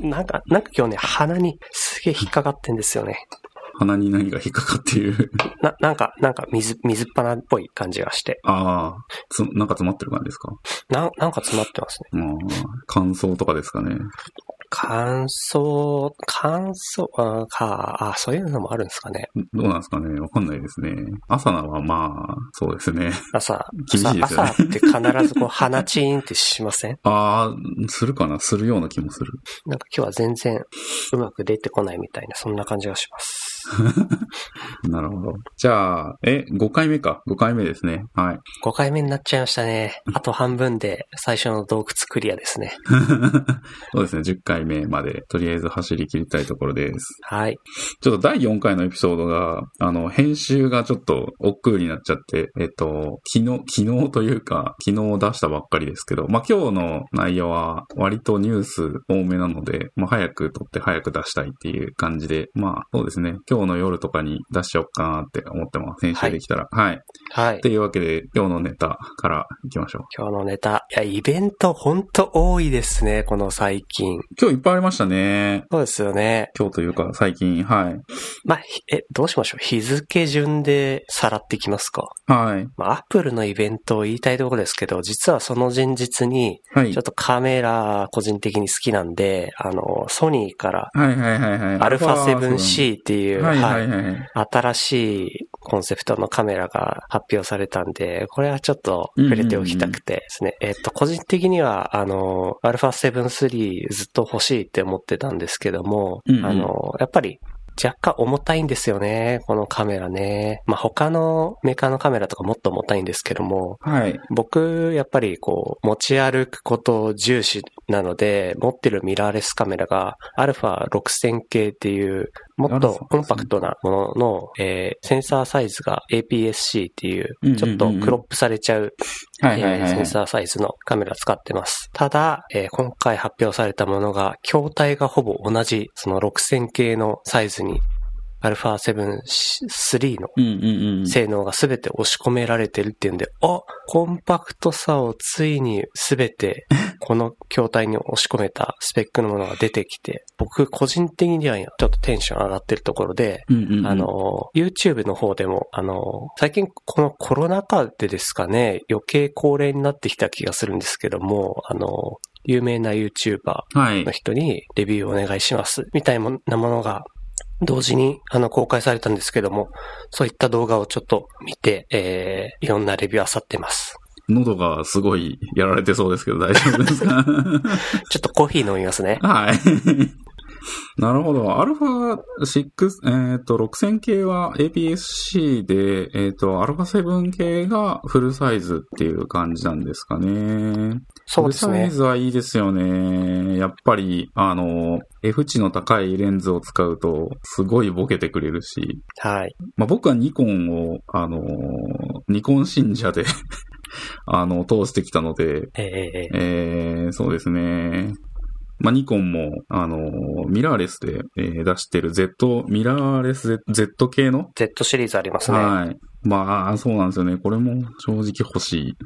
なんか、なんか今日ね、鼻にすげえ引っかかってんですよね。鼻に何が引っかかっている？な、なんか、なんか水、水っ鼻っぽい感じがして。ああ、つ、なんか詰まってる感じですか？な、なんか詰まってますね。ああ、乾燥とかですかね。乾燥、乾燥、あか、あ、そういうのもあるんですかね。どうなんですかねわかんないですね。朝菜はまあ、そうですね。朝、厳しいですよね朝朝って必ずこう鼻チーンってしません？ああ、するかな？するような気もする。なんか今日は全然うまく出てこないみたいな、そんな感じがします。なるほど。じゃあ、え、5回目か。5回目ですね。はい。5回目になっちゃいましたね。あと半分で最初の洞窟クリアですね。そうですね。10回目まで、とりあえず走り切りたいところです。はい。ちょっと第4回のエピソードが、あの、編集がちょっと億劫になっちゃって、えっと、昨日、昨日というか、昨日出したばっかりですけど、まあ、今日の内容は割とニュース多めなので、まあ、早く撮って早く出したいっていう感じで、まあ、そうですね。今日の夜とかに出しちゃおうかなって思ってます。編集できたら。はい。はいと。いうわけで、今日のネタから行きましょう。今日のネタ。いや、イベントほんと多いですね、この最近。今日いっぱいありましたね。そうですよね。今日というか、最近、はい。まあ、ひえ、どうしましょう。日付順でさらっていきますか。はい。まあ、アップルのイベントを言いたいところですけど、実はその前日に、はいちょっ。とカメラ個人的に好きなんで、あの、ソニーからはいはいはいはい。アルファ 7C っていう、はいははいいはい。新しいコンセプトのカメラが発表されたんで、これはちょっと触れておきたくてですね。えっと、個人的には、あの、α7-3 ずっと欲しいって思ってたんですけども、うんうんあの、やっぱり若干重たいんですよね、このカメラね。まあ、他のメーカーのカメラとかもっと重たいんですけども、はい。僕、やっぱりこう、持ち歩くこと重視なので、持ってるミラーレスカメラが、α6000 系っていう、もっとコンパクトなものの、えーセンサーサイズが APS-C っていうちょっとクロップされちゃう、センサーサイズのカメラ使ってます。ただ、えー今回発表されたものが、筐体がほぼ同じ、その6000系のサイズに、α7-3 のうんうんうん。性能が全て押し込められてるっていうんで、あコンパクトさをついに全て この筐体に押し込めたスペックのものが出てきて、僕個人的にはちょっとテンション上がってるところで。あ、の、YouTube の方でも、あの、最近このコロナ禍でですかね、余計高齢になってきた気がするんですけども、あの、有名な YouTuber はいの。人にレビューお願いします。みたいなものが同時にあの公開されたんですけども、そういった動画をちょっと見て、えー、いろんなレビューあってます。喉がすごいやられてそうですけど大丈夫ですか？ちょっとコーヒー飲みますね。はい。なるほど。アルファ6、えっ、と、6000系は APS-C で、えっ、と、アルファ7系がフルサイズっていう感じなんですかね。そうですねフルサイ。ズはいいですよね。やっぱり、あの、F 値の高いレンズを使うと、すごいボケてくれるし、はい。まあ、僕はニコンを、あの、ニコン信者で、あの、通してきたので、えーえーえー、そうですね。まあ、ニコンも、あのミラーレスで、えー出してる Z、ミラーレス Z 系の？Z シリーズありますね。はい。まあ、そうなんですよね。これも正直欲しい。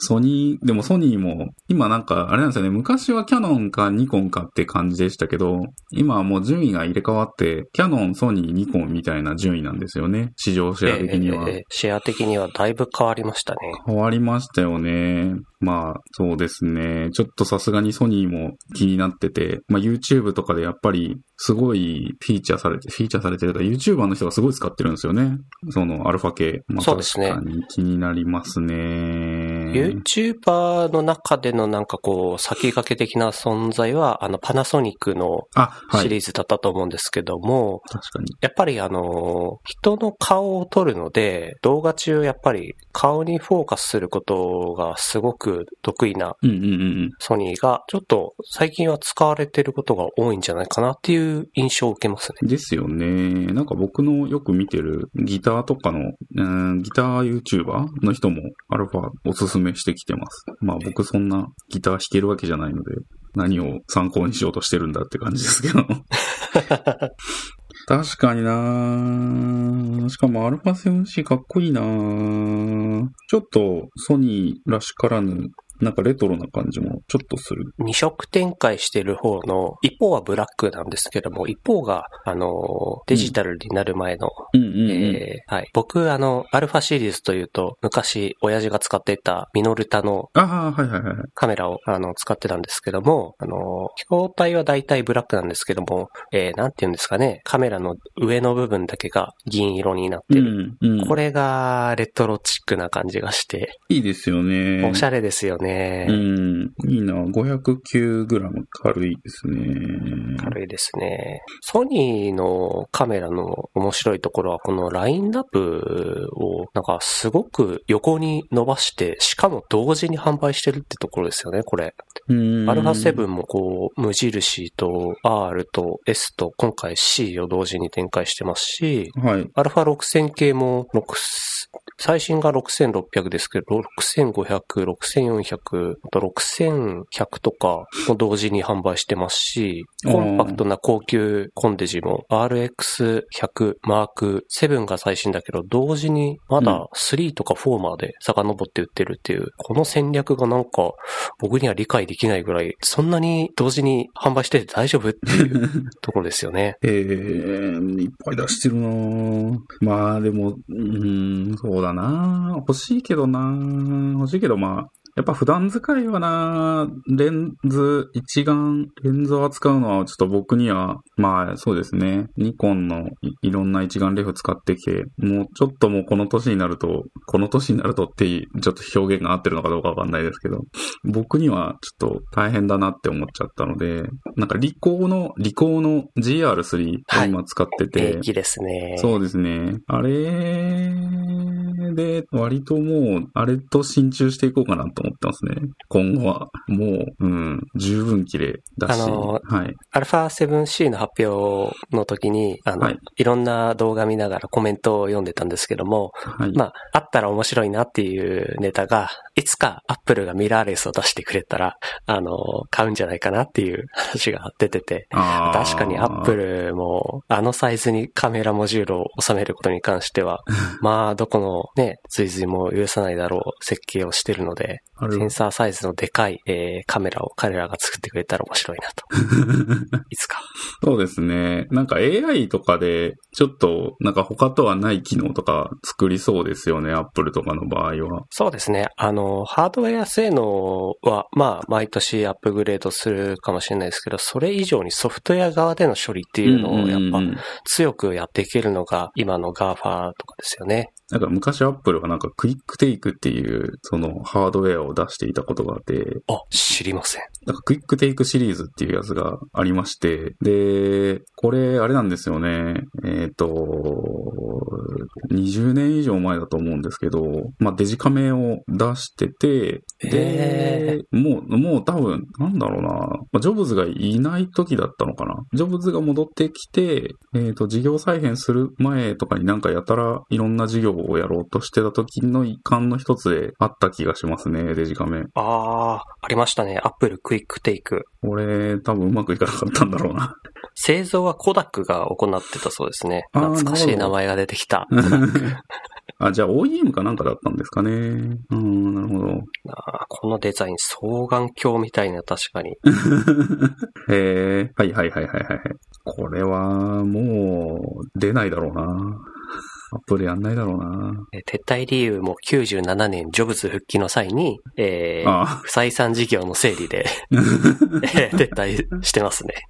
ソニー、でもソニーも、今なんか、あれなんですよね。昔はキャノンかニコンかって感じでしたけど、今はもう順位が入れ替わって、キャノン、ソニー、ニコンみたいな順位なんですよね。市場シェア的には。えーえーえーシェア的にはだいぶ変わりましたね。変わりましたよね。まあ、そうですね。ちょっとさすがにソニーも気になってて、まあ YouTube とかでやっぱりすごいフィーチャーされて、フィーチャーされてると YouTuber の人がすごい使ってるんですよね。そのアルファ系。まあ、そうですね確かに気になりますね。YouTuber の中でのなんかこう、先駆け的な存在は、あの、パナソニックの。シリーズだったと思うんですけども、確かに。やっぱりあの、人の顔を撮るので、動画中やっぱり顔にフォーカスすることがすごく得意なソニーが、ちょっと最近は使われてることが多いんじゃないかなっていう印象を受けますね。うん。ですよね。なんか僕のよく見てるギターとかの、うん、ギター YouTuber の人もアルファおすすめしてきてます。まあ僕そんなギター弾けるわけじゃないので、何を参考にしようとしてるんだって感じですけど。確かになしかも α7C かっこいいなちょっとソニーらしからぬなんかレトロな感じもちょっとする。二色展開してる方の、一方はブラックなんですけども、一方が、あの、デジタルになる前の。僕、あの、アルファシリーズというと、昔、親父が使っていたミノルタのカメラを、あの、使ってたんですけども、あの、筐体は大体ブラックなんですけども、えー、なんて言うんですかね、カメラの上の部分だけが銀色になってる。うんうん、これがレトロチックな感じがして。いいですよね。おしゃれですよね。うん。いいな。509g 軽いですね。軽いですね。ソニーのカメラの面白いところは、このラインナップをなんかすごく横に伸ばして、しかも同時に販売してるってところですよね、これ。アルファ7もこう、無印と R と S と今回 C を同時に展開してますし、はい。アルファ6000系も6、最新が6600ですけど、6500、6400、あと6100とかも同時に販売してますし、コンパクトな高級コンデジも RX100 マーク7が最新だけど、同時にまだ3とか4まで遡って売ってるっていう、この戦略がなんか僕には理解できないぐらい、そんなに同時に販売してて大丈夫っていう ところですよね。ええー、いっぱい出してるなまあでも、うん、そうだな。欲しいけどな。欲しいけどまあ、やっぱ普段使いはな、レンズ、一眼、レンズを扱うのはちょっと僕には、まあそうですね、ニコンのいろんな一眼レフ使ってきて、もうちょっともうこの年になると、この年になるとってちょっと表現が合ってるのかどうかわかんないですけど、僕にはちょっと大変だなって思っちゃったので、なんかリコーの、リコーの GR3 を今使ってて、はい、ですね。そうですね。あれで割ともう、あれと心中していこうかなと思ってますね。今後は。もう、うん、十分綺麗だし。あの、はい。アルファ 7C の発表の時に、あの、はい、いろんな動画見ながらコメントを読んでたんですけども、はい、まあ、あったら面白いなっていうネタが、いつかアップルがミラーレスを出してくれたら、あの、買うんじゃないかなっていう 話が出てて、確かにアップルも、あのサイズにカメラモジュールを収めることに関しては、まあ、どこのね、追随も許さないだろう設計をしてるので、センサーサイズのでかい、えー、カメラを彼らが作ってくれたら面白いなと。いつか。そうですね。なんか AI とかで、ちょっと、なんか他とはない機能とか作りそうですよね、アップルとかの場合は。そうですね。あの、ハードウェア性能は、まあ、毎年アップグレードするかもしれないですけど、それ以上にソフトウェア側での処理っていうのを、やっぱ、強くやっていけるのが、今の GAFA とかですよね。なんか昔アップルはなんかクイックテイクっていう、そのハードウェアを出していたことがあって。あ、知りません。なんかクイックテイクシリーズっていうやつがありまして、で、これあれなんですよね。えっ、ー、と、20年以上前だと思うんですけど、まあデジカメを出してて、で、もう、もう多分、なんだろうな、ジョブズがいない時だったのかな。ジョブズが戻ってきて、えっ、ー、と、事業再編する前とかになんかやたらいろんな事業をやろうとしてた時の一環の一つであった気がしますね、デジカメ。ああ、ありましたね。アップルクイックテイク。俺、多分うまくいかなかったんだろうな。製造はコダックが行ってたそうですね。懐かしい名前が出てきた。あ、じゃあ OEM かなんかだったんですかね。うん、なるほど。あこのデザイン、双眼鏡みたいな、確かに。へえ、はいはいはいはいはい。これは、もう、出ないだろうな。アップルやんないだろうな。撤退理由も97年ジョブズ復帰の際に、えー、不採算事業の整理で 撤退してますね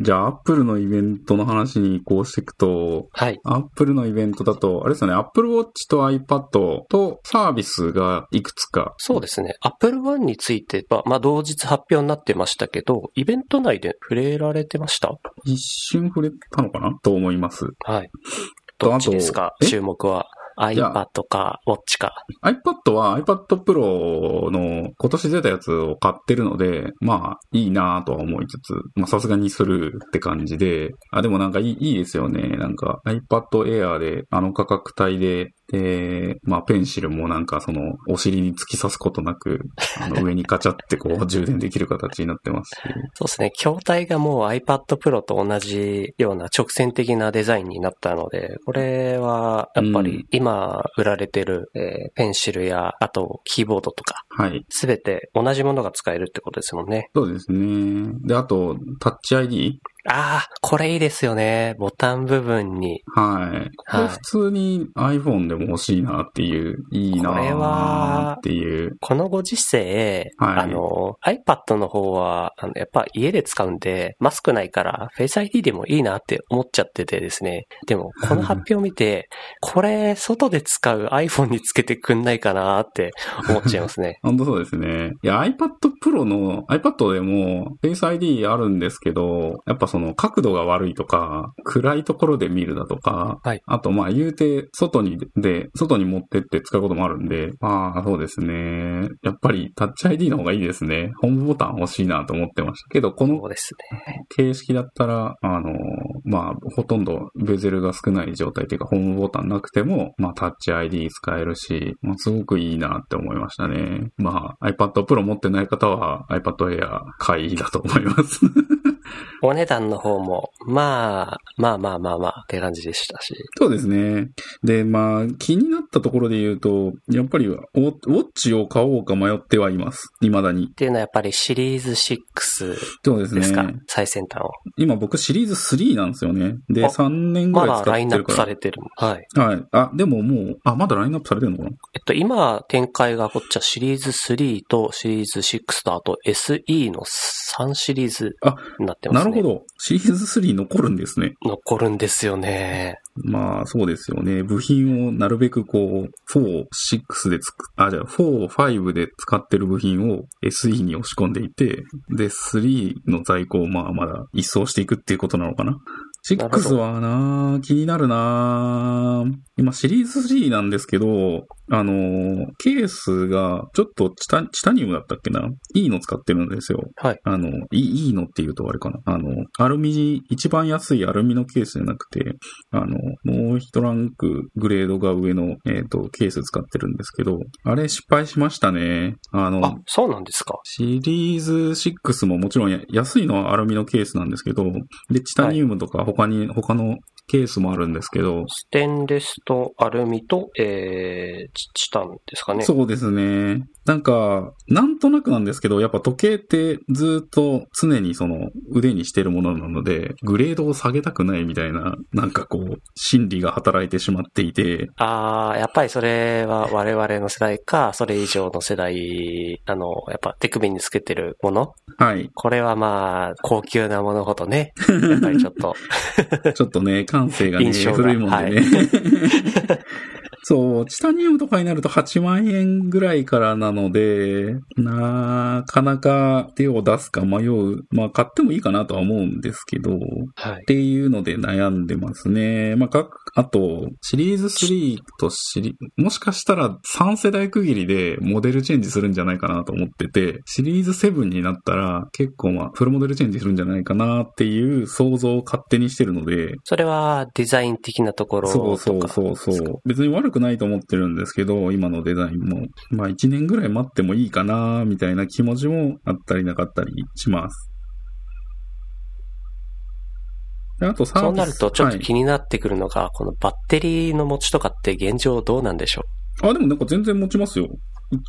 じゃあ、アップルのイベントの話に移行していくと、はい。アップルのイベントだと、あれですよね、アップルウォッチと iPad とサービスがいくつか。そうですね。アップルワンについては、まあ、同日発表になってましたけど、イベント内で触れられてました？一瞬触れたのかな？と思います。はい。どっちですか？注目は。iPad か、ウォッチか。iPad は iPad Pro の今年出たやつを買ってるので、まあ、いいなとは思いつつ、まあ、さすがにするって感じで、あ、でもなんかいいいいですよね。なんか iPad Air であの価格帯でで、まあ、ペンシルもなんかその、お尻に突き刺すことなく、あの、上にカチャってこう、充電できる形になってますし。そうですね。筐体がもう iPad Pro と同じような直線的なデザインになったので、これは、やっぱり今売られてる、えー、ペンシルや、あと、キーボードとか、はい。すべて同じものが使えるってことですもんね。そうですね。で、あと、タッチ ID? ああ、これいいですよね。ボタン部分に。はい。これ普通に iPhone でも欲しいなっていう、いいなっていう。このご時世、はい、あの、iPad の方は、あのやっぱ家で使うんで、マスクないから Face ID でもいいなって思っちゃっててですね。でも、この発表を見て、これ、外で使う iPhone につけてくんないかなって思っちゃいますね。本当そうですね。いや、iPad Pro の、iPad でも Face ID あるんですけど、やっぱその角度が悪いとか、暗いところで見るだとか、はい、あとまあ言うて、外に、で、外に持ってって使うこともあるんで、まあそうですね。やっぱりタッチ ID の方がいいですね。ホームボタン欲しいなと思ってましたけど、この形式だったら、あの、まあほとんどベゼルが少ない状態というか、ホームボタンなくても、まあタッチ ID 使えるし、まあすごくいいなって思いましたね。まあ iPad Pro 持ってない方は iPad Air 買いだと思います お値段の方も、まあ、まあまあまあまあって感じでしたし。そうですね。で、まあ、気になったところで言うと、やっぱりウォッチを買おうか迷ってはいます。未だに。っていうのはやっぱりシリーズ6そうですね。最先端を。今僕シリーズ3なんですよね。で、3年ぐらい使ってるから。まだラインナップされてる。はい。はい。あ、でももう、あ、まだラインナップされてるのかな？えっと、今展開がこっちはシリーズ3とシリーズ6とあと SE の3シリーズになってますね。なるほど。シリーズ3残るんですね。残るんですよね。まあ、そうですよね。部品をなるべくこう、4、6でつく、あ、じゃあ4、5で使ってる部品を SE に押し込んでいて、で、3の在庫をまあまだ一掃していくっていうことなのかな。6はな気になるな今シリーズ3なんですけど、あの、ケースがちょっとチタチタニウムだったっけな？いいの使ってるんですよ。はい。あの、いいのって言うとあれかな？あの、アルミ、一番安いアルミのケースじゃなくて、あの、もう一ランクグレードが上の、えっ、ー、と、ケース使ってるんですけど、あれ失敗しましたね。あの、あ、そうなんですか？シリーズ6ももちろん安いのはアルミのケースなんですけど、で、チタニウムとか他に、はい、他のケースもあるんですけど。ステンレスとアルミと、えー、チタンですかね。そうですね。なんか、なんとなくなんですけど、やっぱ時計ってずっと常にその腕にしてるものなので、グレードを下げたくないみたいな、なんかこう、心理が働いてしまっていて。ああ、やっぱりそれは我々の世代か、それ以上の世代、あの、やっぱ手首につけてるもの。はい。これはまあ、高級なものほどね、やっぱりちょっと ちょっとね、感性がね、古いもんでね。はい そう、チタニウムとかになると8万円ぐらいからなので、なかなか手を出すか迷う。まあ、買ってもいいかなとは思うんですけど、はい。っていうので悩んでますね。まあ、あと、シリーズ3とシリ、もしかしたら3世代区切りでモデルチェンジするんじゃないかなと思ってて、シリーズ7になったら結構まあ、フルモデルチェンジするんじゃないかなっていう想像を勝手にしてるので。それはデザイン的なところそうそうそうそう。別に悪くないと思ってるんですけど、今のデザインも。まあ1年ぐらい待ってもいいかな、みたいな気持ちもあったりなかったりします。あとそうなるとちょっと気になってくるのが、はい、このバッテリーの持ちとかって現状どうなんでしょう？あ、でもなんか全然持ちますよ。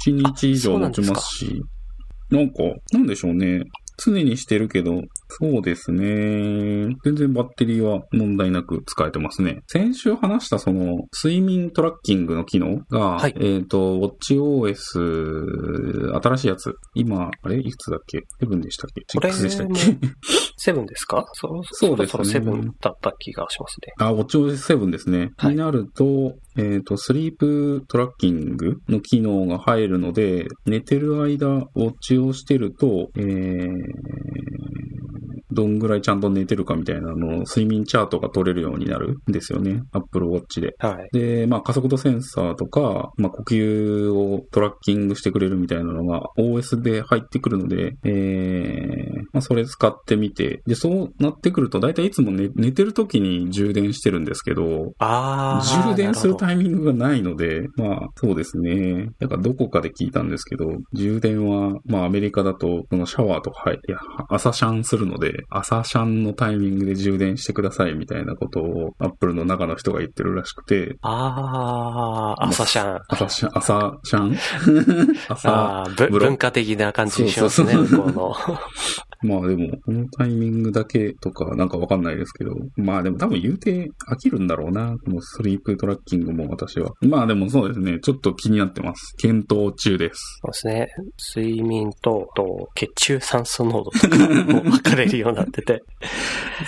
1日以上持ちますし。なんか、なんでしょうね。常にしてるけど、そうですね。全然バッテリーは問題なく使えてますね。先週話したその、睡眠トラッキングの機能が、はい、えっ、ー、と、WatchOS、新しいやつ。今、あれ？いくつだっけ ?7 でしたっけ ?6 でしたっけ？セブンですか？そそうですね。セブンだった気がしますね。あ、WatchOS7 ですね。はい、になると、えっ、ー、と、スリープトラッキングの機能が入るので、寝てる間、ウォッチをしてると、えー、どんぐらいちゃんと寝てるかみたいなのを睡眠チャートが取れるようになるんですよね。Apple Watch で。はい。で、まあ加速度センサーとか、まあ呼吸をトラッキングしてくれるみたいなのが OS で入ってくるので、えー、まあそれ使ってみて、で、そうなってくると、だいたいいつも寝寝てる時に充電してるんですけど、ああ。充電するイタイミングがないので、まあそうですね。なんかどこかで聞いたんですけど、充電は、まあアメリカだと、このシャワーとか入って、朝シャンするので、朝シャンのタイミングで充電してくださいみたいなことを、アップルの中の人が言ってるらしくて、ああ、朝シャン。朝シャン、朝シャン？朝、文化的な感じしますね、そう向こうの。まあでも、このタイミングだけとかなんかわかんないですけど、まあでも多分言うて飽きるんだろうな、このスリープトラッキングも私は。まあでもそうですね、ちょっと気になってます。検討中です。そうですね。睡眠と、と血中酸素濃度とかも分かれるようになってて。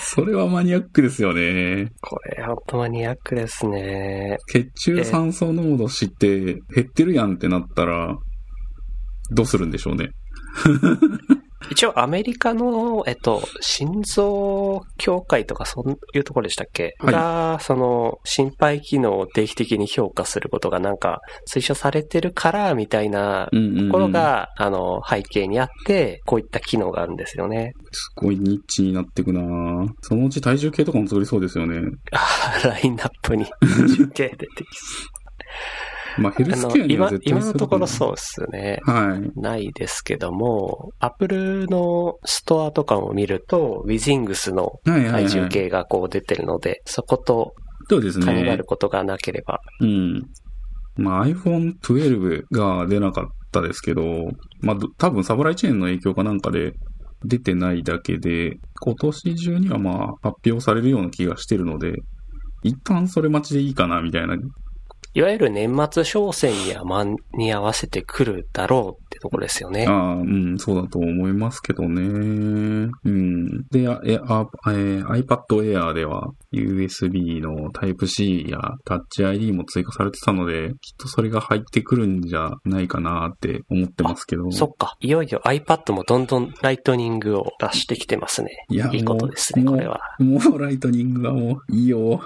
それはマニアックですよね。これ、ほんとマニアックですね。血中酸素濃度知って減ってるやんってなったら、どうするんでしょうね。一応アメリカの、えっと、心臓協会とかそういうところでしたっけ、はいが、その、心肺機能を定期的に評価することがなんか推奨されてるから、みたいな。ところが、あの、背景にあって、こういった機能があるんですよね。すごいニッチになってくなそのうち体重計とかも作りそうですよね。あーラインナップに中継出てきまあヘルスケアには今絶対今のところうそうですね。はい。ないですけども、アップルのストアとかも見ると、ウィジングスのはいはい、はい。体重計がこう出てるので、そことそうですね関わる。ことがなければ。うん。まあ iPhone 12が出なかったですけど、まあど多分サプライチェーンの影響かなんかで出てないだけで、今年中にはまあ発表されるような気がしてるので、一旦それ待ちでいいかなみたいな。いわゆる年末商戦には間に合わせてくるだろうってところですよねあ。あ、うん、そうだと思いますけどね。うん。で、あえあえー iPad Air では USB の Type-C や Touch ID も追加されてたので、きっとそれが入ってくるんじゃないかなって思ってますけど。そっか。いよいよ iPad もどんどんライトニングを出してきてますね。いやいいことですね、これは。もうライトニングはもういいよ。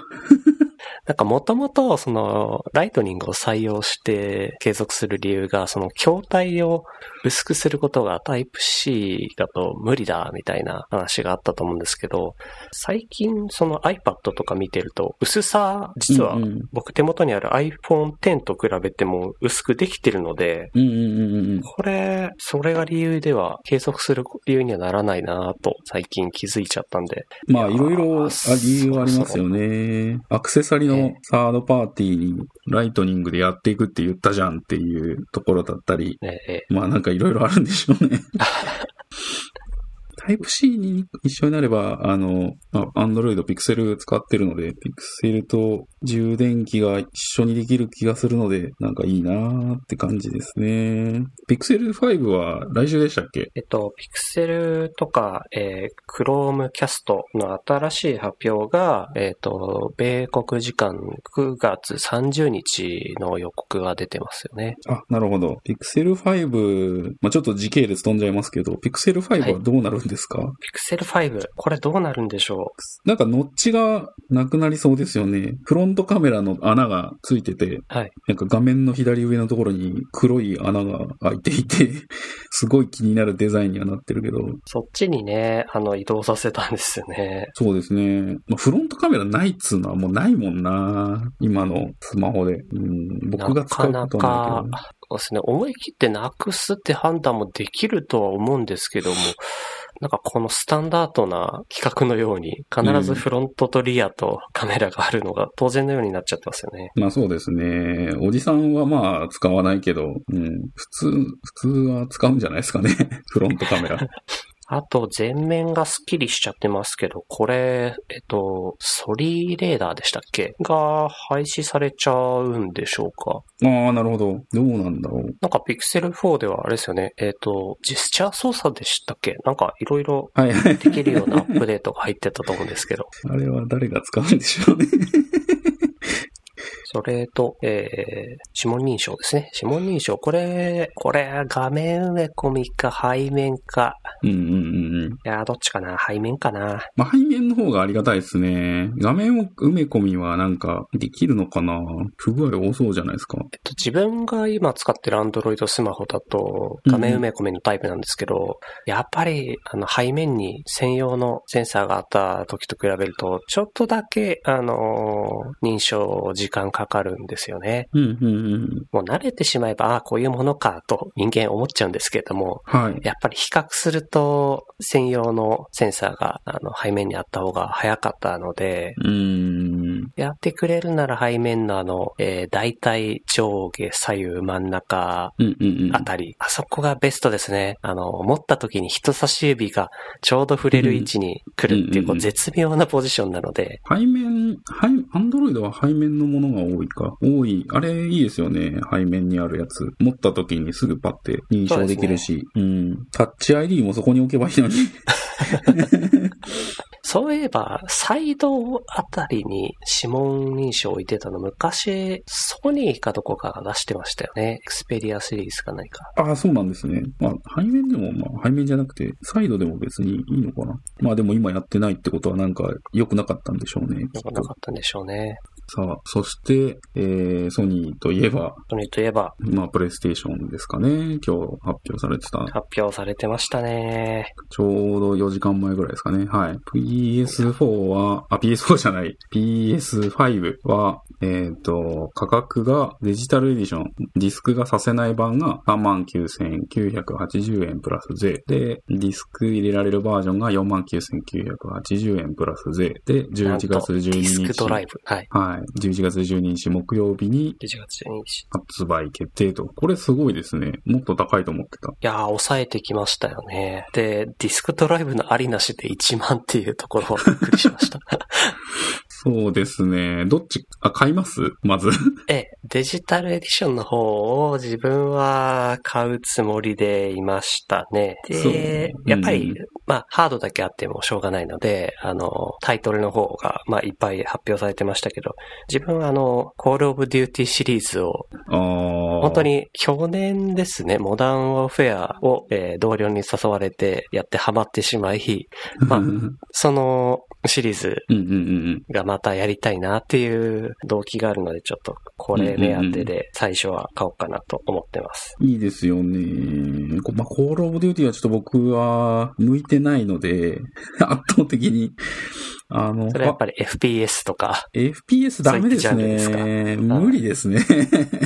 なんかもともと、その、ライトニングを採用して継続する理由が、その、筐体を薄くすることが Type-C だと無理だ、みたいな話があったと思うんですけど、最近、その iPad とか見てると、薄さ、実は僕手元にある iPhone X と比べても薄くできてるので。これ、それが理由では、継続する理由にはならないなと、最近気づいちゃったんで。まあ、いろいろあ理由はありますよね。アクセサリのサードパーティーにライトニングでやっていくって言ったじゃんっていうところだったり、ねえまあなんかいろいろあるんでしょうね。タイプ C に一緒になれば、あの、アンドロイド、ピクセル使ってるので、ピクセルと充電器が一緒にできる気がするので、なんかいいなーって感じですね。ピクセル5は来週でしたっけ？えっと、ピクセルとか、えー、Chromecast の新しい発表が、えっと、米国時間9月30日の予告が出てますよね。あ、なるほど。ピクセル5、まあちょっと時系列飛んじゃいますけど、ピクセル5はどうなるんですか、ピクセル5、これどうなるんでしょなんかノッチがなくなりそうですよね。フロントカメラの穴がついてて、うはい。なんか画面の左上のところに黒い穴が開いていて、すごい気になるデザインにはなってるけど、そっちにね、あの、移動させたんですよね。そうですね。まあ、フロントカメラないっつうのはもうないもんな。今のスマホで。うん、僕が使うことはないけど。そうですね、思い切ってなくすって判断もできるとは思うんですけども、なんかこのスタンダードな企画のように、必ずフロントとリアとカメラがあるのが当然のようになっちゃってますよね。まあそうですね。おじさんはまあ使わないけど、うん、普通、普通は使うんじゃないですかね。フロントカメラ。あと、前面がスッキリしちゃってますけど、これ、えっと、ソリーレーダーでしたっけ？が廃止されちゃうんでしょうか？ああ、なるほど。どうなんだろう。なんか、ピクセル4ではあれですよね。えっと、ジェスチャー操作でしたっけ？なんか、いろいろ。できるようなアップデートが入ってたと思うんですけど。あれは誰が使うんでしょうね。それと、えー、指紋認証ですね。指紋認証、これ、これ、画面埋め込みか背面か。うんうんうんうん。いやー、どっちかな背面かなまあ、背面の方がありがたいですね。画面を埋め込みはなんかできるのかな不具合多そうじゃないですか。えっと、自分が今使ってる Android スマホだと、画面埋め込みのタイプなんですけど、やっぱり、あの、背面に専用のセンサーがあった時と比べると、ちょっとだけ、あのー認証時間かかるんですよね。うんうんうん。もう慣れてしまえば、ああ、こういうものかと人間思っちゃうんですけれども、はい。やっぱり比較すると、専用のセンサーが、あの、背面にあった方が早かったので、うーん。やってくれるなら背面のあの、えー、大体上下左右真ん中うんうんうん。あたり、あそこがベストですね。あの、持った時に人差し指がちょうど触れる位置に来るっていう、こう絶妙なポジションなので、背面、背、 Android は背面のものが多いか？多い。あれいいですよね。背面にあるやつ。持った時にすぐパッて認証できるし。うん。 Touch ID もそこに置けばいいのに。そういえば、サイドあたりに指紋認証を置いてたの、昔、ソニーかどこかが出してましたよね。 Xperia シリーズか何か。ああ、そうなんですね。まあ、背面でも、まあ、背面じゃなくて、サイドでも別にいいのかな。まあでも今やってないってことはなんか良くなかったんでしょうね。よくなかったんでしょうね。さあ、そして、えー、ソニーといえば、ソニーといえば、まあ、プレイステーションですかね。今日発表されてた。発表されてましたね。ちょうど4時間前ぐらいですかね。はい。PS4 は、あ、PS4 じゃない。PS5 は、えっ、と、価格がデジタルエディション、ディスクがさせない版が39,980円プラス税。で、ディスク入れられるバージョンが49,980円プラス税。で、11月12日。ディスクドライブ。はい。はい。11月12日木曜日に11月12日。い発売決定と。これすごいですね。もっと高いと思ってた。やー、抑えてきましたよね。で、ディスクドライブのありなしで1万っていうところをびっくりしました。そうですね。どっち、あ、買います？まず。え え、デジタルエディションの方を自分は買うつもりでいましたね。そうで、やっぱり、うんまあ、ハードだけあってもしょうがないので、あの、タイトルの方が、まあ、いっぱい発表されてましたけど、自分はあの、コールオブデューティシリーズを。本当。に去年ですね、モダンウォーフェアを、えー同僚に誘われてやってハマってしまい、まあうんそのシリーズ。がまたやりたいなっていう動機があるので、ちょっとこれ目当てで最初は買おうかなと思ってます。いいですよね。こまあ、コールオブデューティはちょっと僕は向いてないので、圧倒的に。あの、それはやっぱり FPS とか、FPS ダメですね。ルですか無理ですね。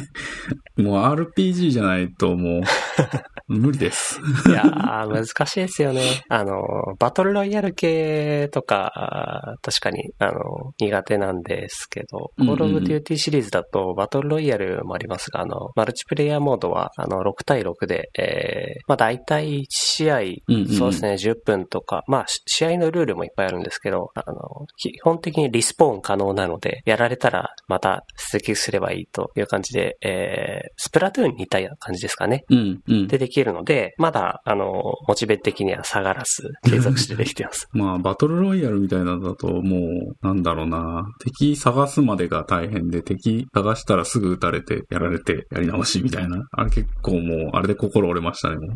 もう RPG じゃないともう、無理です。いやー、難しいですよね。あの、バトルロイヤル系とか、確かに、あの、苦手なんですけど、コールオブデューティシリーズだと、バトルロイヤルもありますが、あの、マルチプレイヤーモードは、あの、6対6で、えー、まあ大体1試合、うんうんそうですね、10分とか、まあ、し試合のルールもいっぱいあるんですけど、あの、基本的にリスポーン可能なので、やられたらまた出撃すればいいという感じで、えー、スプラトゥーンに似た感じですかね。うん、うん。でできるので、まだ、あの、モチベ的には下がらず、継続してできてます。まあ、バトルロイヤルみたいなのだと、もう、なんだろうな。敵探すまでが大変で、敵探したらすぐ撃たれて、やられて、やり直しみたいな。あれ結構もう、あれで心折れましたね、もう。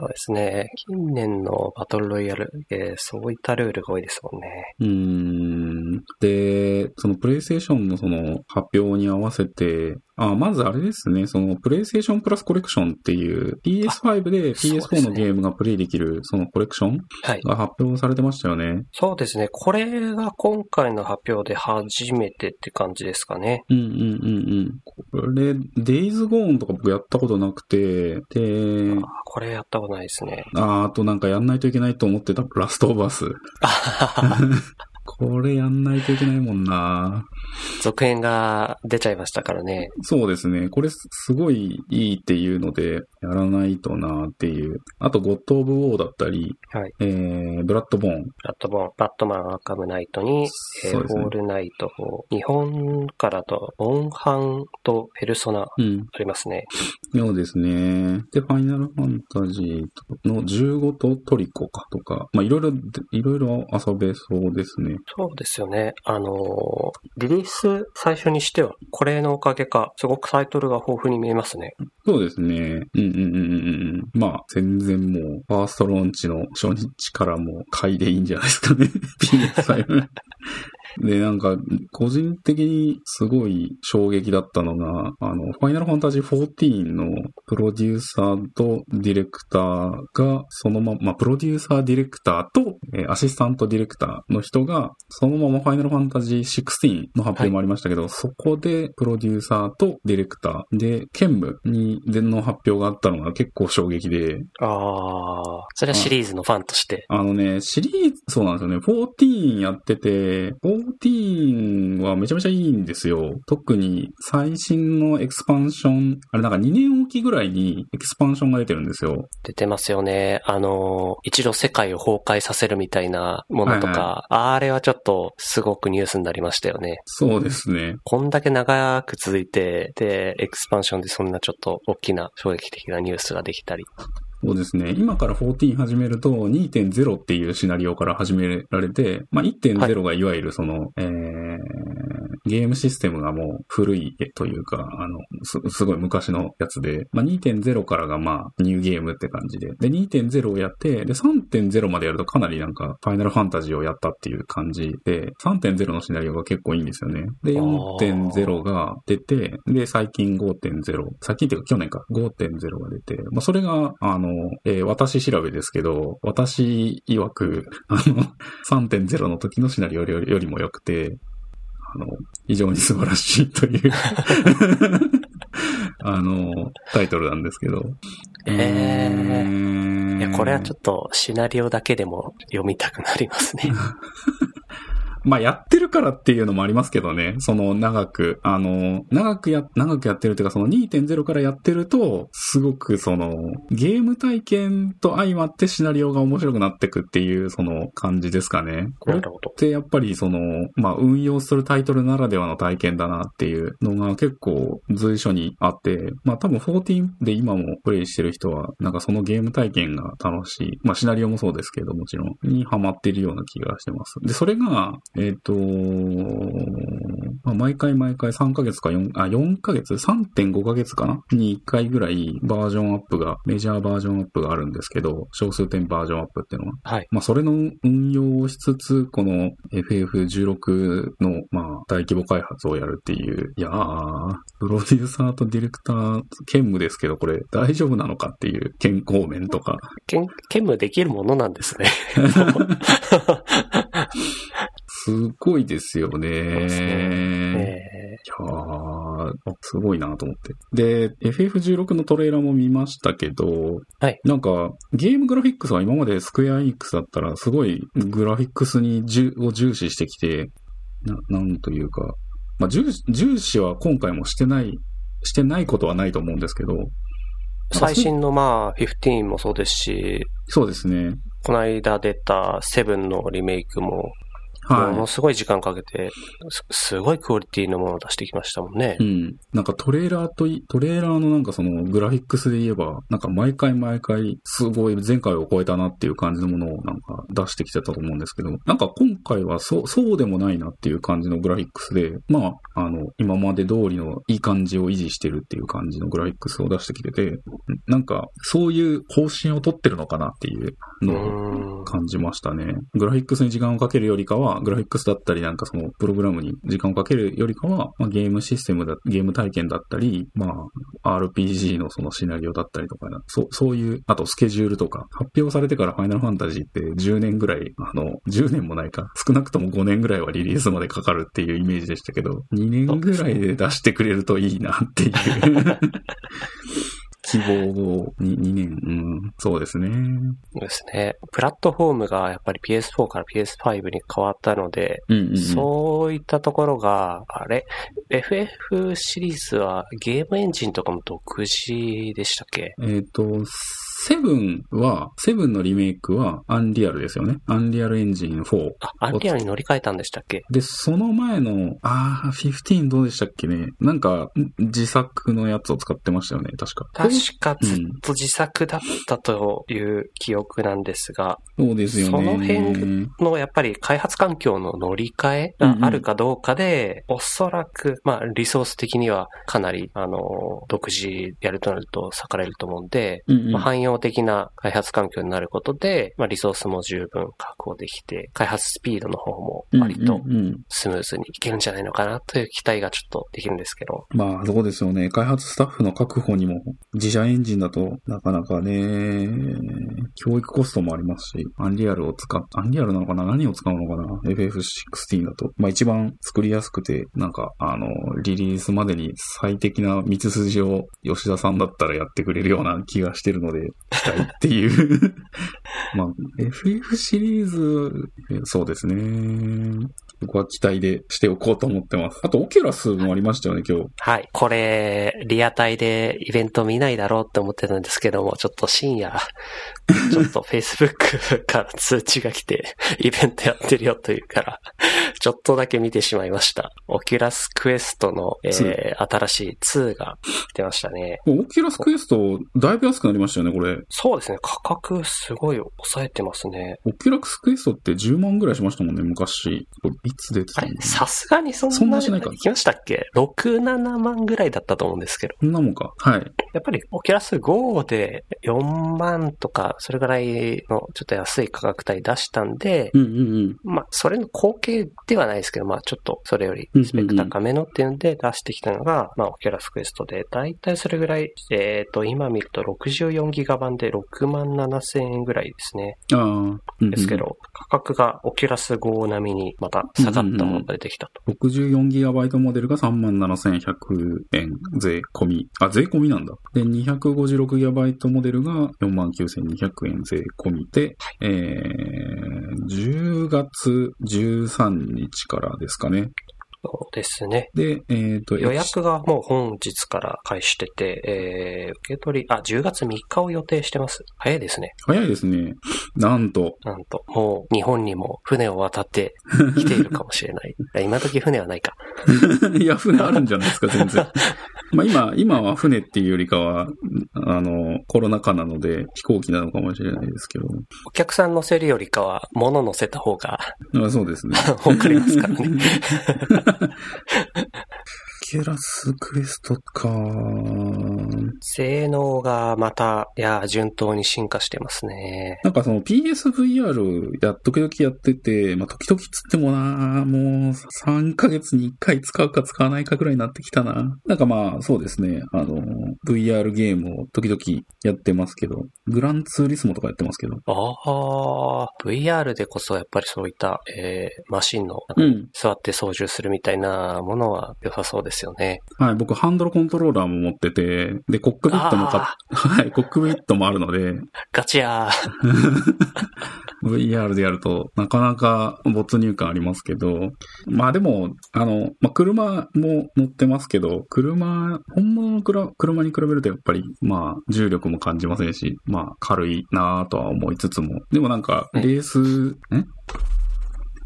そうですね。近年のバトルロイヤル、えーそういったルールが多いですもんね。うーん。で、そのプレイステーションのその発表に合わせて、あ、まずあれですね、そのプレイステーションプラスコレクションっていう PS5 でそうです PS4 ねのゲームがプレイできるそのコレクションはい。が発表されてましたよね。そうですね。これが今回の発表で初めてって感じですかね。うんうんうんうん。これ、デイズゴーンとか僕やったことなくて、で、あこれやったことないですね。ああとなんかやんないといけないと思ってたラストオブアス。これやんないといけないもんな続編が出ちゃいましたからね。そうですね。これすすごいいいっていうので、やらないとなっていう。あと、ゴッド・オブ・ウォーだったり、はい。えー、ブラッド・ボーン。バットボン、バットマンアーカムナイトに、えー、ねホールナイト、日本からと、モンハンとペルソナうん。ありますね。そうですね。で、ファイナルファンタジーの15とトリコかとか、まあ、いろいろ、いろいろ遊べそうですね。そうですよね。あの、リリース最初にしては、これのおかげか、すごくタイトルが豊富に見えますね。そうですね。うんうんうんうんうん。まあ、全然もう、ファーストローンチの初日からもう買いでいいんじゃないですかね。PS5。で、なんか、個人的にすごい衝撃だったのが、あの、ファイナルファンタジー14のプロデューサーとディレクターが、そのまま、まあ、プロデューサーディレクターと、えーアシスタントディレクターの人が、そのままファイナルファンタジー16の発表もありましたけど、そこでプロデューサーとディレクターで、兼務に、での発表があったのが結構衝撃で、ああ、それはシリーズのファンとして。あのね、シリーズ、そうなんですよね。14やってて、14はめちゃめちゃいいんですよ。特に最新のエクスパンション、あれなんか2年おきぐらいにエクスパンションが出てるんですよ。出てますよね。あの、一度世界を崩壊させるみたいなものとか、あれはちょっとすごくニュースになりましたよね。そうですね。こんだけ長く続いて、で、エクスパンションでそんなちょっと大きな衝撃的なニュースができたり。そうですね。今から14始めると2.0っていうシナリオから始められて、まあ1.0がいわゆるその、えー、ゲームシステムがもう古いというか、あの、す、すごい昔のやつで、まあ2.0からがまあニューゲームって感じで、で2.0をやって、で3.0までやるとかなりなんかファイナルファンタジーをやったっていう感じで、3.0のシナリオが結構いいんですよね。で、あー。4.0が出て、で、最近5.0、最近っていうか去年か、5.0が出て、まあそれが、あの、えー私調べですけど、私曰く、あの、3.0の時のシナリオよりよりも良くて、あの、非常に素晴らしいという、あの、タイトルなんですけど。えーいや、これはちょっっとシナリオだけでも読みたくなりますね。まあ、やってるからっていうのもありますけどね。その、長く、あの、長くや、長くやってるっていうか、その2.0からやってると、すごくその、ゲーム体験と相まってシナリオが面白くなってくっていう、その感じですかね。これっなるほど。てやっぱりその、まあ、運用するタイトルならではの体験だなっていうのが結構随所にあって、まあ多分14で今もプレイしてる人は、なんかそのゲーム体験が楽しい。まあシナリオもそうですけどもちろん、にハマってるような気がしてます。で、それが、えっ、と、まあ、毎回毎回3ヶ月か4、あ、4ヶ月 ?3.5 ヶ月かな？に1回ぐらいバージョンアップが、メジャーバージョンアップがあるんですけど、小数点バージョンアップっていうのは。はい。まあ、それの運用をしつつ、この FF16 の、まあ、大規模開発をやるっていう。いやー、プロデューサーとディレクター兼務ですけど、これ大丈夫なのかっていう健康面とか。兼兼務できるものなんですね。すごいですよね。えいやー、すごいなと思って。で、FF16 のトレーラーも見ましたけど、はいなんか、ゲームグラフィックスは今までスクエアエニックスだったら、すごいグラフィックスに重を重視してきて、な、なんというか、まあ、重視、重視は今回もしてない、してないことはないと思うんですけど、ー最新のまあ、15もそうですし、そうですね。この間出た7のリメイクも、もはのすごい時間かけて、すすごいクオリティのものを出してきましたもんねい。う。ん。なんかトレーラーとい、トレーラーのなんかそのグラフィックスで言えば、なんか毎回毎回すごい前回を超えたなっていう感じのものをなんか出してきてたと思うんですけど、なんか今回はそう、そうでもないなっていう感じのグラフィックスで、まあ、あの、今まで通りのいい感じを維持してるっていう感じのグラフィックスを出してきてて、なんかそういう方針を取ってるのかなっていううのを。感じましたね。グラフィックスに時間をかけるよりかは、グラフィックスだったり、なんかその、プログラムに時間をかけるよりかは、まあ、ゲームシステムだ、ゲーム体験だったり、まあ、RPG のそのシナリオだったりとか、そう、そういう、あとスケジュールとか、発表されてからファイナルファンタジーって10年ぐらい、あの、10年もないか、少なくとも5年ぐらいはリリースまでかかるっていうイメージでしたけど、2年ぐらいで出してくれるといいなっていう。希望を 2, 2年、うん、そうですね。そうですね。プラットフォームがやっぱり PS4 から PS5 に変わったので、うんうん、うん。そういったところが、あれ ?FF シリーズはゲームエンジンとかも独自でしたっけ？えっ、と、セブンは、セブンのリメイクはアンリアルですよね。アンリアルエンジン4。あ、アンリアルに乗り換えたんでしたっけ？で、その前の、あー、15どうでしたっけね？なんか、自作のやつを使ってましたよね、確か。確かずっと自作だったという記憶なんですが、そうですよね。その辺のやっぱり開発環境の乗り換えがあるかどうかで、おそらく、まあ、リソース的にはかなり、あの、独自やるとなると割かれると思うんで、うんうんまあ、汎用的な開発環境になることで、まあ、リソースも十分確保できて、開発スピードの方も割とスムーズにいけるんじゃないのかなという期待がちょっとできるんですけど、まあ、そうですよね。開発スタッフの確保にも、自社エンジンだとなかなかね、教育コストもありますし、アンリアルを使っ、アンリアルなのかな？何を使うのかな ?FF16 だと。まあ一番作りやすくて、なんか、あの、リリースまでに最適な道筋を吉田さんだったらやってくれるような気がしてるので、期待っていう。まあ、FF シリーズ、そうですね。僕は期待でしておこうと思ってます。あと、 Oculus もありましたよね、今日。はい。これ、リアタイでイベント見ないだろうって思ってたんですけども、ちょっと深夜、ちょっと Facebook から通知が来て、イベントやってるよというから、ちょっとだけ見てしまいました。 Oculus Quest の、えー、新しい2が出ましたね。 Oculus Quest、だいぶ安くなりましたよね、これ。そうですね。価格すごい抑えてますね。 Oculus Quest って10万ぐらいしましたもんね、昔。いつ出てあれさすがにそんな、そんなしないか行きましたっけ ?6、7万ぐらいだったと思うんですけど。そんなもんか。はい。やっぱり、オキュラス GO で4万とか、それぐらいのちょっと安い価格帯出したんで、うんうんうん。まあ、それの後継ではないですけど、まあ、ちょっとそれよりスペック高めのっていうんで出してきたのが、まあ、 Oculus Quest で、だいたいそれぐらい、えっ、と、今見ると64ギガ版で6万7千円ぐらいですね。ああ。うんうんですけど、価格がオキュラス GO 並みにまた下がったものが出てきたと。64GB モデルが37,100円税込み。あ、税込みなんだ。で、256GB モデルが49,200円税込みで、えー、10月13日1からですかね。そうですね。で、えっ、と、予約がもう本日から開始してて、えー、受け取り、あ、10月3日を予定してます。早いですね。早いですね。なんと、なんと、もう日本にも船を渡って来ているかもしれない。今時船はないか。いや、船あるんじゃないですか、全然。まあ今、今は船っていうよりかは、あの、コロナ禍なので飛行機なのかもしれないですけど。お客さん乗せるよりかは物乗せた方があそうですね。送りますからね。ハハハハ。 Oculus Quest か。性能がまた、いや、順当に進化してますね。なんかその PSVR や、時々やってて、まあ時々つってもな、もう3ヶ月に1回使うか使わないかぐらいになってきたな。なんかまあそうですね、あの、VR ゲームを時々やってますけど、グランツーリスモとかやってますけど。ああ、VR でこそやっぱりそういった、えー、マシンの、うん。座って操縦するみたいなものは良さそうですよね。はい、僕ハンドルコントローラーも持ってて、で、コックピットもかあはい、コックピットもあるので、ガチやー。VR でやるとなかなか没入感ありますけど、まあでも、あの、まあ車も乗ってますけど、車、本物の車車に比べるとやっぱり、まあ重力も感じませんし、まあ軽いなぁとは思いつつも、でもなんか、レース、ん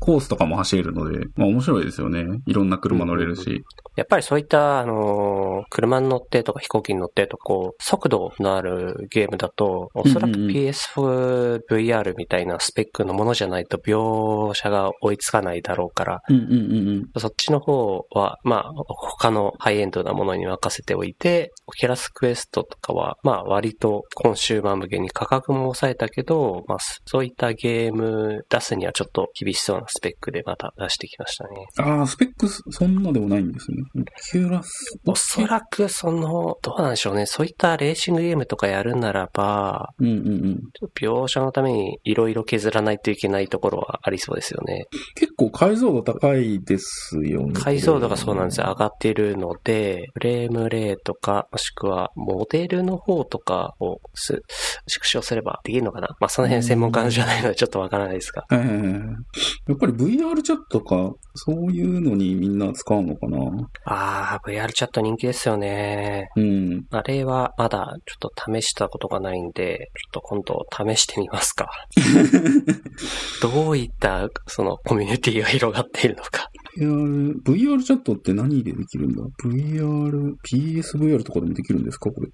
コースとかも走れるので、まあ面白いですよね。いろんな車乗れるし。やっぱりそういった、あのー車に乗ってとか飛行機に乗ってとか、こう、速度のあるゲームだと、おそらくうんうんうん PS4VR みたいなスペックのものじゃないと描写が追いつかないだろうから、うんうんうんうん。そっちの方は、まあ、他のハイエンドなものに任せておいて、 Oculus Quest とかは、まあ、割とコンシューマー向けに価格も抑えたけど、まあ、そういったゲーム出すにはちょっと厳しそうなスペックでまた出してきましたね。ああ、スペックそんなでもないんですね。 Oculus。おそらくその、どうなんでしょうね。そういったレーシングゲームとかやるならば、うんうんうん。描写のためにいろいろ削らないといけないところはありそうですよね。結構解像度高いですよね。解像度がそうなんですよ。上がっているので、フレームレートか、もしくはモデルの方とかをす縮小すればできるのかなまあその辺専門家じゃないのでちょっとわからないですが。やっぱぱり VR チャットか、そういうのにみんな使うのかな？ああ、VR チャット人気ですよね。うん。あれはまだちょっと試したことがないんで、ちょっと今度試してみますか。どういったそのコミュニティが広がっているのか。VR、VR チャットって何でできるんだ ?VR、PSVR とかでもできるんですか？これ。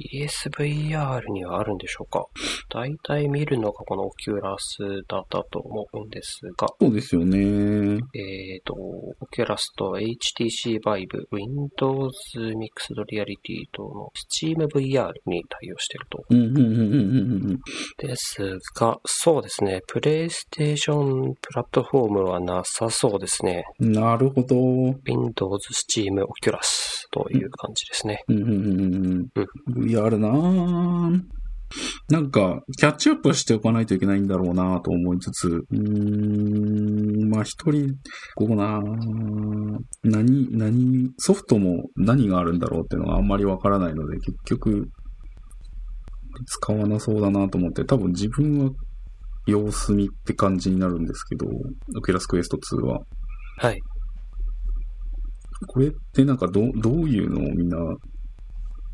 PSVR にはあるんでしょうか？大体見るのがこの Oculus だったと思うんですが、そうですよね。えっ、と、 Oculus と HTC Vive、Windows Mixed Reality との SteamVR に対応していると。うん、うん、うん、うん、うん。ですが、そうですね、 PlayStation プラットフォームはなさそうですね。なるほど。Windows、Steam、Oculus という感じですね。うん、うん、うん、うん。VR なぁ。なんか、キャッチアップしておかないといけないんだろうなと思いつつ、うーん、まあ一人、こうなぁ何、何、ソフトも何があるんだろうっていうのがあんまりわからないので、結局、使わなそうだなと思って、多分自分は様子見って感じになるんですけど、 Oculus Quest 2は。はい。これってなんかど、どういうのをみんな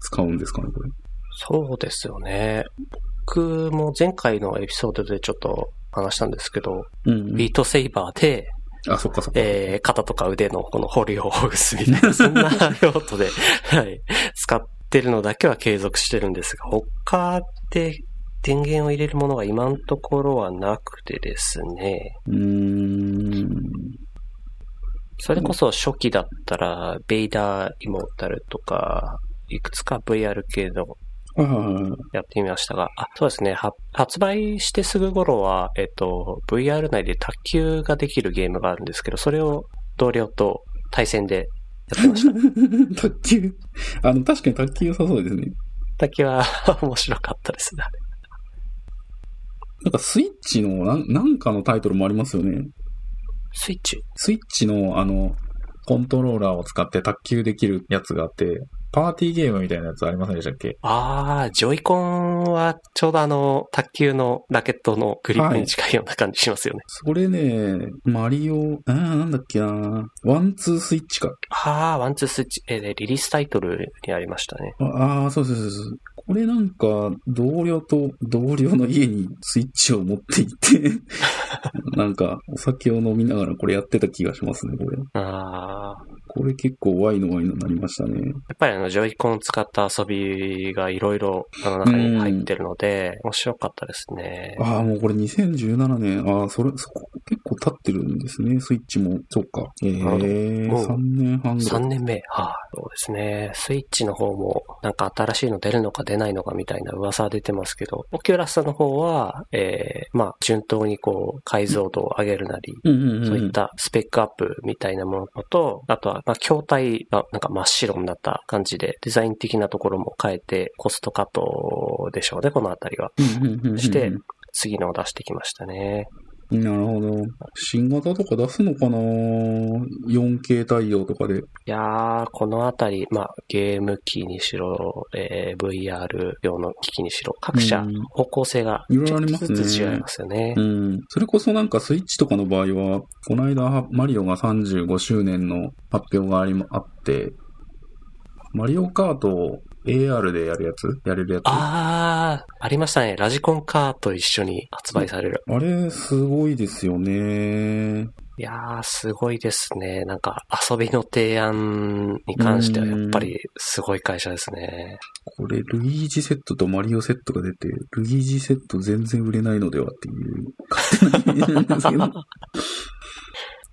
使うんですかね、これ？そうですよね。僕も前回のエピソードでちょっと話したんですけど、うんビートセイバーで、あ、そっかそっか。えー、肩とか腕のこの掘りをほぐすみたいな、そんな用途で、はい、使ってるのだけは継続してるんですが、他で電源を入れるものが今のところはなくてですね、うーん。それこそ初期だったら、ベイダーイモータルとか、いくつか VR 系の。やってみましたが、あ、そうですね。は発売してすぐ頃は、えっと、VR 内で卓球ができるゲームがあるんですけど、それを同僚と対戦でやってました。卓球？あの、確かに卓球良さそうですね。卓球は 面白かったですね。なんかスイッチのなんなんかのタイトルもありますよね。スイッチスイッチのあの、コントローラーを使って卓球できるやつがあって、パーティーゲームみたいなやつありませんでしたっけ？あー、ジョイコンはちょうどあの、卓球のラケットのグリップに近いような感じしますよね。それね、マリオ、あーなんだっけな？ワンツースイッチか。あー、ワンツースイッチ、えーリリースタイトルにありましたね。ああー、そうそうそうそう。これなんか、同僚と同僚の家にスイッチを持って行って、なんか、お酒を飲みながらこれやってた気がしますね、これ。あー、これ結構ワイのワイのになりましたね。やっぱりあの、ジョイコンを使った遊びがいろいろあの中に入ってるので、面白かったですね。ああ、もうこれ2017年。ああ、それ、そこ結構経ってるんですね、スイッチも。そっか。ええー、もう3年半ぐらい。3年目。はあ、そうですね。スイッチの方も、なんか新しいの出るのか出ないのかみたいな噂は出てますけど、オキュラスの方は、えー、まあ、順当にこう、解像度を上げるなり。そういったスペックアップみたいなものと、あとは、まあ、筐体がなんか真っ白になった感じで、デザイン的なところも変えて、コストカットでしょうね、このあたりは。して、次のを出してきましたね。なるほど。新型とか出すのかな ?4K 対応とかで。いやー、このあたり、まあ、ゲーム機にしろ、えー VR 用の機器にしろ、各社うん方向性がいろいろありますね違いますよねう。ん。それこそなんかスイッチとかの場合は、この間マリオが35周年の発表がありまあって、マリオカートを AR でやるやつ？やれるやつ？あー、ありましたね。ラジコンカーと一緒に発売される。あれ、すごいですよね。いやー、すごいですね。なんか、遊びの提案に関してはやっぱりすごい会社ですね。これ、ルイージセットとマリオセットが出て、ルイージセット全然売れないのではっていう、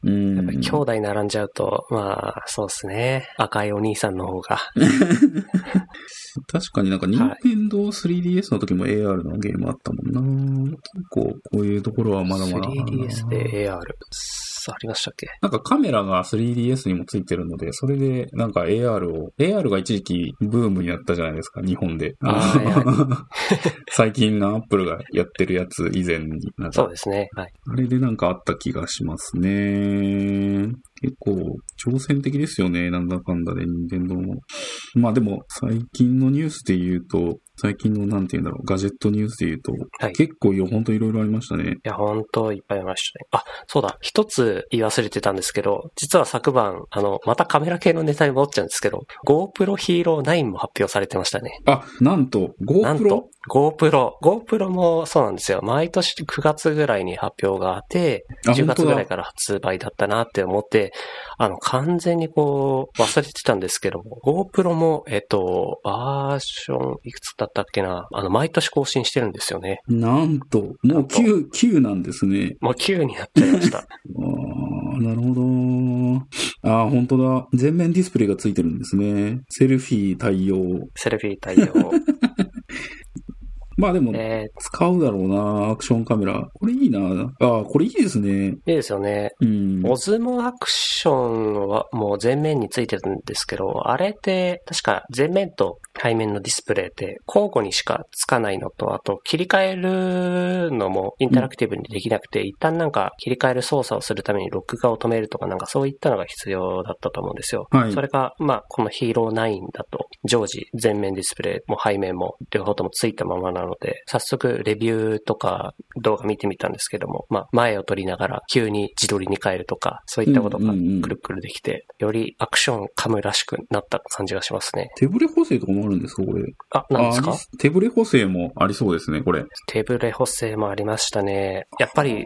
うん。やっぱり兄弟並んじゃうと、まあ、そうですね。赤いお兄さんの方が。確かになんか、任天堂 3DS の時も AR のゲームあったもんな。結構、こういうところはまだまだ。3DS で AR。ありましたっけ？なんかカメラが 3DS にもついてるので、それでなんか AR を、AR が一時期ブームになったじゃないですか、日本で。あ 最近のアップルがやってるやつ以前に。そうですね。はい。あれでなんかあった気がしますね。結構、挑戦的ですよね、なんだかんだで、任天堂も。まあでも、最近のニュースで言うと、最近のなんていうんだろう、ガジェットニュースで言うと、はい結構いや、本当いろいろありましたね。いや、ほんといっぱいありましたね。あ、そうだ。一つ言い忘れてたんですけど、実は昨晩、あの、またカメラ系のネタに戻っちゃうんですけど、GoPro Hero 9も発表されてましたね。あ、なんと、なん GoPro? と、GoPro。GoPro もそうなんですよ。毎年9月ぐらいに発表があって、あ10月ぐらい本から発売だったなって思って、あの、完全にこう、忘れてたんですけども、GoPro も、えっと、バージョン、いくつだったっけな、あの、毎年更新してるんですよね。なんと、もう9、9なんですね。もう9になっちゃいました。あーなるほど。ああ、本当だ。全面ディスプレイがついてるんですね。セルフィー対応。セルフィー対応。まあでも、え使うだろうな、アクションカメラ。これいいな。ああ、これいいですね。ー、いいですよね。うん。オズモアクションはもう前面についてるんですけど、あれって確か前面と背面のディスプレイって交互にしかつかないのと、あと切り替えるのもインタラクティブにできなくて、一旦なんか切り替える操作をするために録画を止めるとかなんかそういったのが必要だったと思うんですよ。はいそれが、まあこのヒーロー9だと常時前面ディスプレイも背面も両方ともついたままなので、早速レビューとか動画見てみたんですけども、まあ前を撮りながら急に自撮りに変えるとか、そういったことがくるくるできて、よりアクションカムらしくなった感じがしますね。手ブレ補正とかもあるんですかこれ？あ、なんですか？手ブレ補正もありそうですね、これ。手ブレ補正もありましたね。やっぱり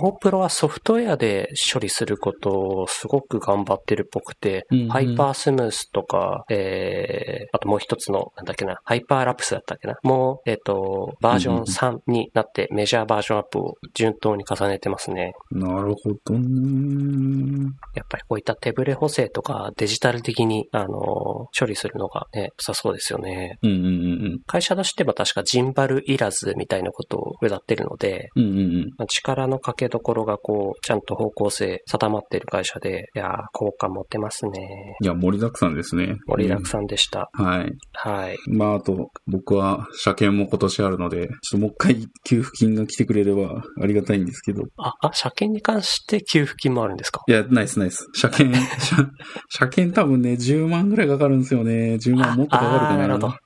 GoPro はソフトウェアで処理することをすごく頑張ってるっぽくて、うんうんハイパースムースとか、えー、あともう一つの、なんだっけな、ハイパーラプスだったっけな、もう、えっ、と、バージョン3になってメジャーバージョンアップを順当に重ねてますね。なるほどね。やっぱりこういった手ブレ補正とかデジタル的に、あの、処理するのがね、良さそうですよね。うんうんうん会社としても確かジンバルいらずみたいなことを歌ってるので、うん。うんうん力のかけどころがこう、ちゃんと方向性定まっている会社で、いやー、効果持ってますね。いや、盛りだくさんですね。盛りだくさんでした。うんはい。はい。まあ、あと、僕は車検も今年あるので、ちょっともう一回給付金が来てくれればありがたいんですけど。あ、あ、車検に関して給付金もあるんですか？いや、ナイスナイス。車検、車 車検多分ね、10万ぐらいかかるんですよね。10万もっとかかるかな。なるほど。車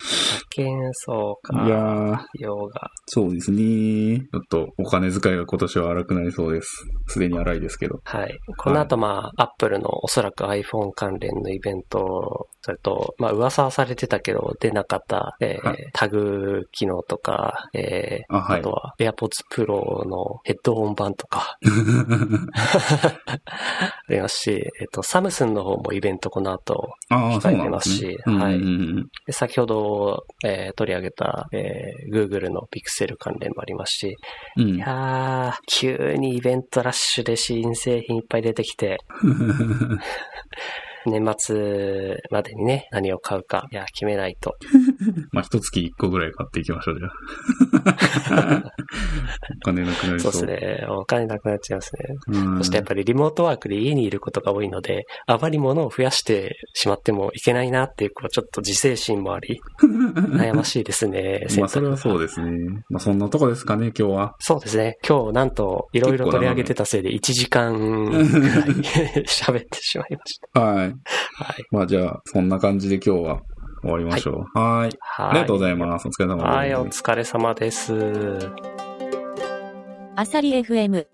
検、そうか。いやー、用が。そうですね。ちょっとお金遣いが今年は荒くなりそうです。すでに荒いですけど。はい。この後、まあ、アップルのおそらく iPhone 関連のイベント、それと、まあ、噂はされてたけど、出なかった、えーはいタグ機能とか、えーあはい。あとは AirPods Pro のヘッドホン版とか、ありますし、えっと、サムスンの方もイベントこの後、控えてますしはいうんで先ほど、えー取り上げた、えー Google の Pixel 関連もありますし、うん。いやー、急にイベントラッシュで新製品いっぱい出てきて、年末までにね、何を買うか、いや、決めないと。まあ、一月一個ぐらい買っていきましょう、じゃあ。お金なくなりそ。そううですね。お金なくなっちゃいますね。うんそしてやっぱりリモートワークで家にいることが多いので、あまり物を増やしてしまってもいけないなっていう、こうちょっと自制心もあり、悩ましいですね。まあ、それはそうでですね。まあ、そんなとこですかね、今日は。そうですね。今日なんといろいろ取り上げてたせいで1時間ぐらい喋ってしまいましはい。た。はい。まあ、じゃあ、そんな感じで今日は終わりましょう。はい。はい。ありがとうございます。お疲れ様です。はい、お疲れ様です。あさり FM